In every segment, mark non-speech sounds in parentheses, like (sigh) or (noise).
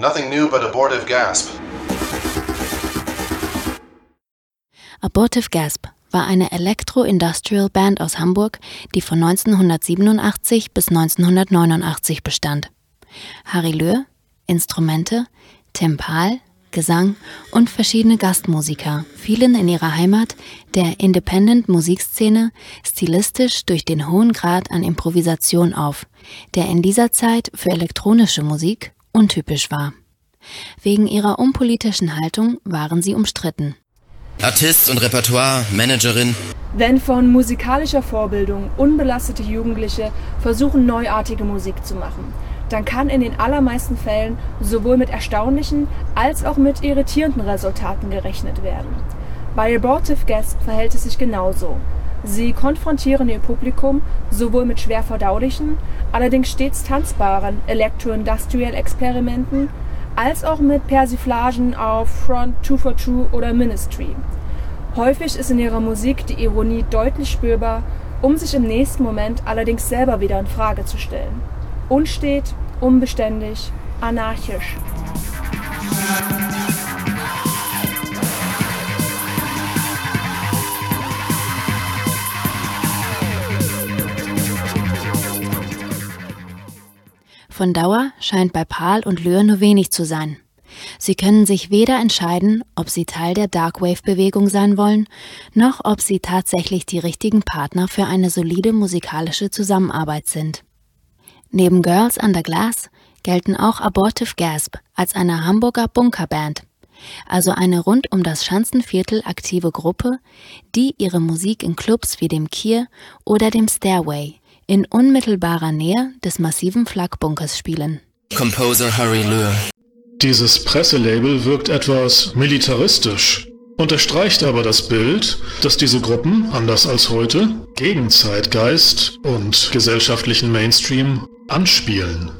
Nothing new but abortive gasp. Abortive Gasp war eine Elektro-Industrial-Band aus Hamburg, die von 1987 bis 1989 bestand. Harry Löhr, Instrumente, Tempal, Gesang und verschiedene Gastmusiker fielen in ihrer Heimat, der Independent-Musikszene, stilistisch durch den hohen Grad an Improvisation auf, der in dieser Zeit für elektronische Musik untypisch war. Wegen ihrer unpolitischen Haltung waren sie umstritten. Artist und Repertoire, Managerin. Wenn von musikalischer Vorbildung unbelastete Jugendliche versuchen, neuartige Musik zu machen, dann kann in den allermeisten Fällen sowohl mit erstaunlichen als auch mit irritierenden Resultaten gerechnet werden. Bei Abortive Guest verhält es sich genauso. Sie konfrontieren ihr Publikum sowohl mit schwer verdaulichen, allerdings stets tanzbaren Electro-Industrial-Experimenten als auch mit Persiflagen auf Front 242 oder Ministry. Häufig ist in ihrer Musik die Ironie deutlich spürbar, um sich im nächsten Moment allerdings selber wieder in Frage zu stellen. Unstet, unbeständig, anarchisch. Von Dauer scheint bei Pahl und Löhr nur wenig zu sein. Sie können sich weder entscheiden, ob sie Teil der Darkwave-Bewegung sein wollen, noch ob sie tatsächlich die richtigen Partner für eine solide musikalische Zusammenarbeit sind. Neben Girls Under Glass gelten auch Abortive Gasp als eine Hamburger Bunkerband, also eine rund um das Schanzenviertel aktive Gruppe, die ihre Musik in Clubs wie dem Kier oder dem Stairway in unmittelbarer Nähe des massiven Flakbunkers spielen. Composer Harry Löhr. Dieses Presselabel wirkt etwas militaristisch, unterstreicht aber das Bild, dass diese Gruppen, anders als heute, gegen Zeitgeist und gesellschaftlichen Mainstream anspielen.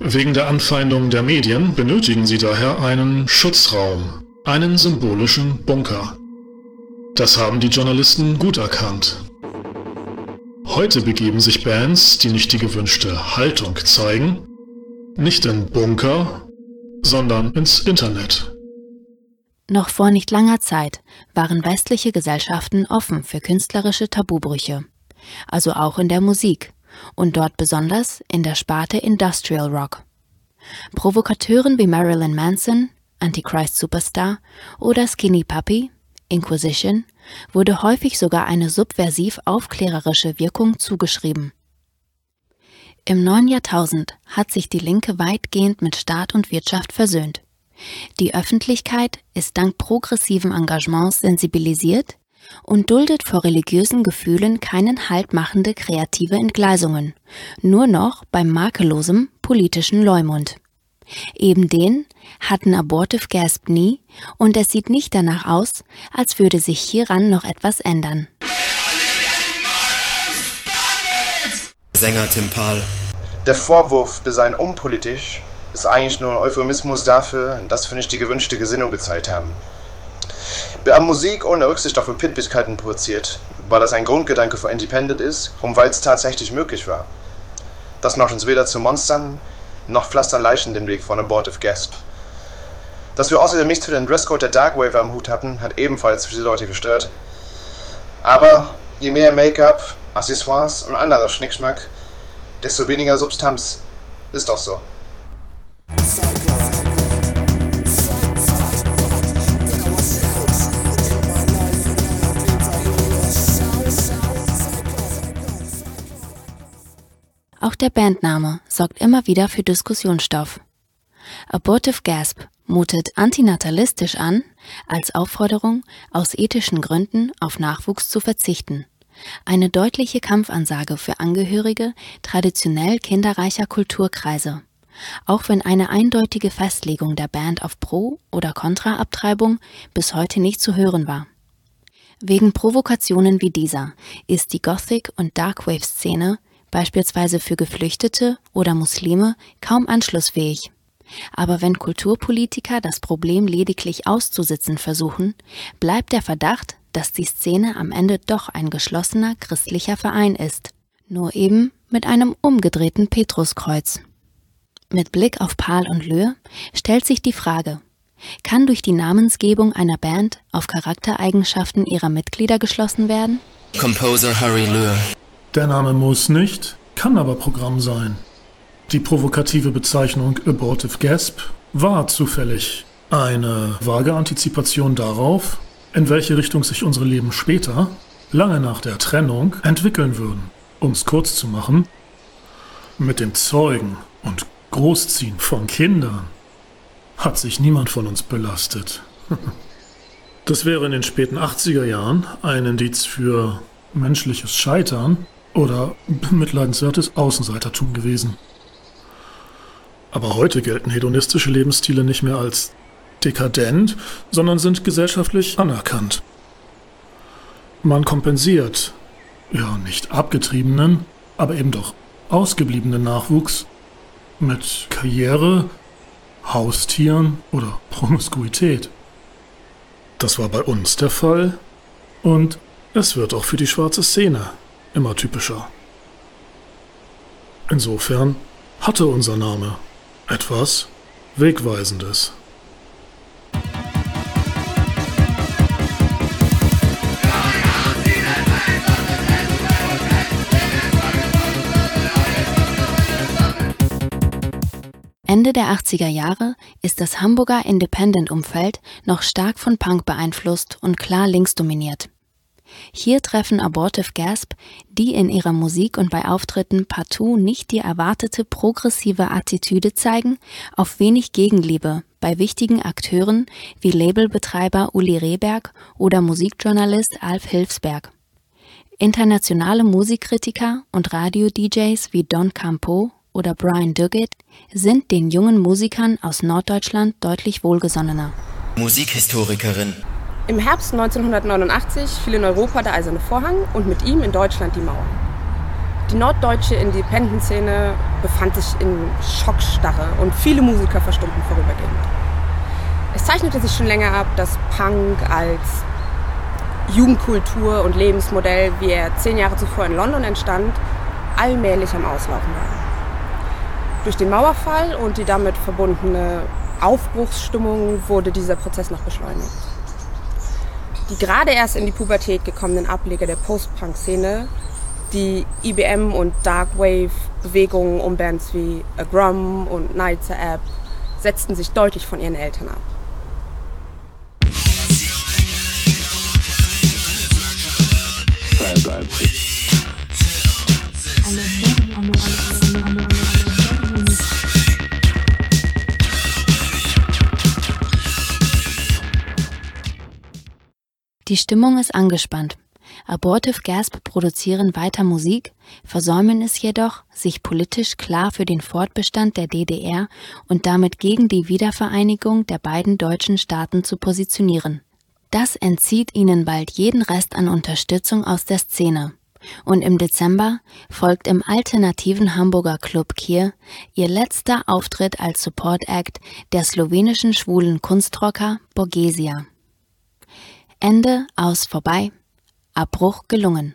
Wegen der Anfeindung der Medien benötigen sie daher einen Schutzraum, einen symbolischen Bunker. Das haben die Journalisten gut erkannt. Heute begeben sich Bands, die nicht die gewünschte Haltung zeigen, nicht in Bunker, sondern ins Internet. Noch vor nicht langer Zeit waren westliche Gesellschaften offen für künstlerische Tabubrüche, also auch in der Musik und dort besonders in der Sparte Industrial Rock. Provokateuren wie Marilyn Manson, Antichrist Superstar oder Skinny Puppy Inquisition wurde häufig sogar eine subversiv-aufklärerische Wirkung zugeschrieben. Im neuen Jahrtausend hat sich die Linke weitgehend mit Staat und Wirtschaft versöhnt. Die Öffentlichkeit ist dank progressiven Engagements sensibilisiert und duldet vor religiösen Gefühlen keinen haltmachende kreative Entgleisungen, nur noch beim makellosem politischen Leumund. Eben den hatten Abortive Gasp nie und es sieht nicht danach aus, als würde sich hieran noch etwas ändern. Sänger Tim Pahl. Der Vorwurf, wir seien unpolitisch, ist eigentlich nur ein Euphemismus dafür, dass wir nicht die gewünschte Gesinnung gezeigt haben. Wir haben Musik ohne Rücksicht auf Empfindlichkeiten produziert, weil das ein Grundgedanke für Independent ist und weil es tatsächlich möglich war. Das macht uns weder zu Monstern, noch pflastern Leichen den Weg von Abortive Gasp. Dass wir außerdem nichts für den Dresscode der Darkwave am Hut hatten, hat ebenfalls viele Leute gestört. Aber je mehr Make-up, Accessoires und anderer Schnickschmack, desto weniger Substanz. Ist doch so. Auch der Bandname sorgt immer wieder für Diskussionsstoff. Abortive Gasp mutet antinatalistisch an, als Aufforderung, aus ethischen Gründen auf Nachwuchs zu verzichten. Eine deutliche Kampfansage für Angehörige traditionell kinderreicher Kulturkreise. Auch wenn eine eindeutige Festlegung der Band auf Pro- oder Kontra-Abtreibung bis heute nicht zu hören war. Wegen Provokationen wie dieser ist die Gothic- und Darkwave-Szene beispielsweise für Geflüchtete oder Muslime, kaum anschlussfähig. Aber wenn Kulturpolitiker das Problem lediglich auszusitzen versuchen, bleibt der Verdacht, dass die Szene am Ende doch ein geschlossener christlicher Verein ist, nur eben mit einem umgedrehten Petruskreuz. Mit Blick auf Paul und Löhr stellt sich die Frage, kann durch die Namensgebung einer Band auf Charaktereigenschaften ihrer Mitglieder geschlossen werden? Composer Harry Löhr. Der Name muss nicht, kann aber Programm sein. Die provokative Bezeichnung Abortive Gasp war zufällig eine vage Antizipation darauf, in welche Richtung sich unsere Leben später, lange nach der Trennung, entwickeln würden. Um es kurz zu machen, mit dem Zeugen und Großziehen von Kindern hat sich niemand von uns belastet. (laughs) Das wäre in den späten 80er Jahren ein Indiz für menschliches Scheitern oder bemitleidenswertes Außenseitertum gewesen. Aber heute gelten hedonistische Lebensstile nicht mehr als dekadent, sondern sind gesellschaftlich anerkannt. Man kompensiert, ja nicht abgetriebenen, aber eben doch ausgebliebenen Nachwuchs mit Karriere, Haustieren oder Promiskuität. Das war bei uns der Fall und es wird auch für die schwarze Szene immer typischer. Insofern hatte unser Name etwas Wegweisendes. Ende der 80er Jahre ist das Hamburger Independent-Umfeld noch stark von Punk beeinflusst und klar linksdominiert. Hier treffen Abortive Gasp, die in ihrer Musik und bei Auftritten partout nicht die erwartete progressive Attitüde zeigen, auf wenig Gegenliebe bei wichtigen Akteuren wie Labelbetreiber Uli Rehberg oder Musikjournalist Alf Hilfsberg. Internationale Musikkritiker und Radio-DJs wie Don Campo oder Brian Duggett sind den jungen Musikern aus Norddeutschland deutlich wohlgesonnener. Musikhistorikerin. Im Herbst 1989 fiel in Europa der Eiserne Vorhang und mit ihm in Deutschland die Mauer. Die norddeutsche Independent-Szene befand sich in Schockstarre und viele Musiker verstummten vorübergehend. Es zeichnete sich schon länger ab, dass Punk als Jugendkultur und Lebensmodell, wie er zehn Jahre zuvor in London entstand, allmählich am Auslaufen war. Durch den Mauerfall und die damit verbundene Aufbruchsstimmung wurde dieser Prozess noch beschleunigt. Die gerade erst in die Pubertät gekommenen Ableger der Post-Punk-Szene, die IBM- und Darkwave-Bewegungen um Bands wie A Grum und Nightsa App, setzten sich deutlich von ihren Eltern ab. Die Stimmung ist angespannt. Abortive Gasp produzieren weiter Musik, versäumen es jedoch, sich politisch klar für den Fortbestand der DDR und damit gegen die Wiedervereinigung der beiden deutschen Staaten zu positionieren. Das entzieht ihnen bald jeden Rest an Unterstützung aus der Szene. Und im Dezember folgt im alternativen Hamburger Club Kier ihr letzter Auftritt als Support Act der slowenischen schwulen Kunstrocker Borgesia. Ende aus vorbei, Abbruch gelungen.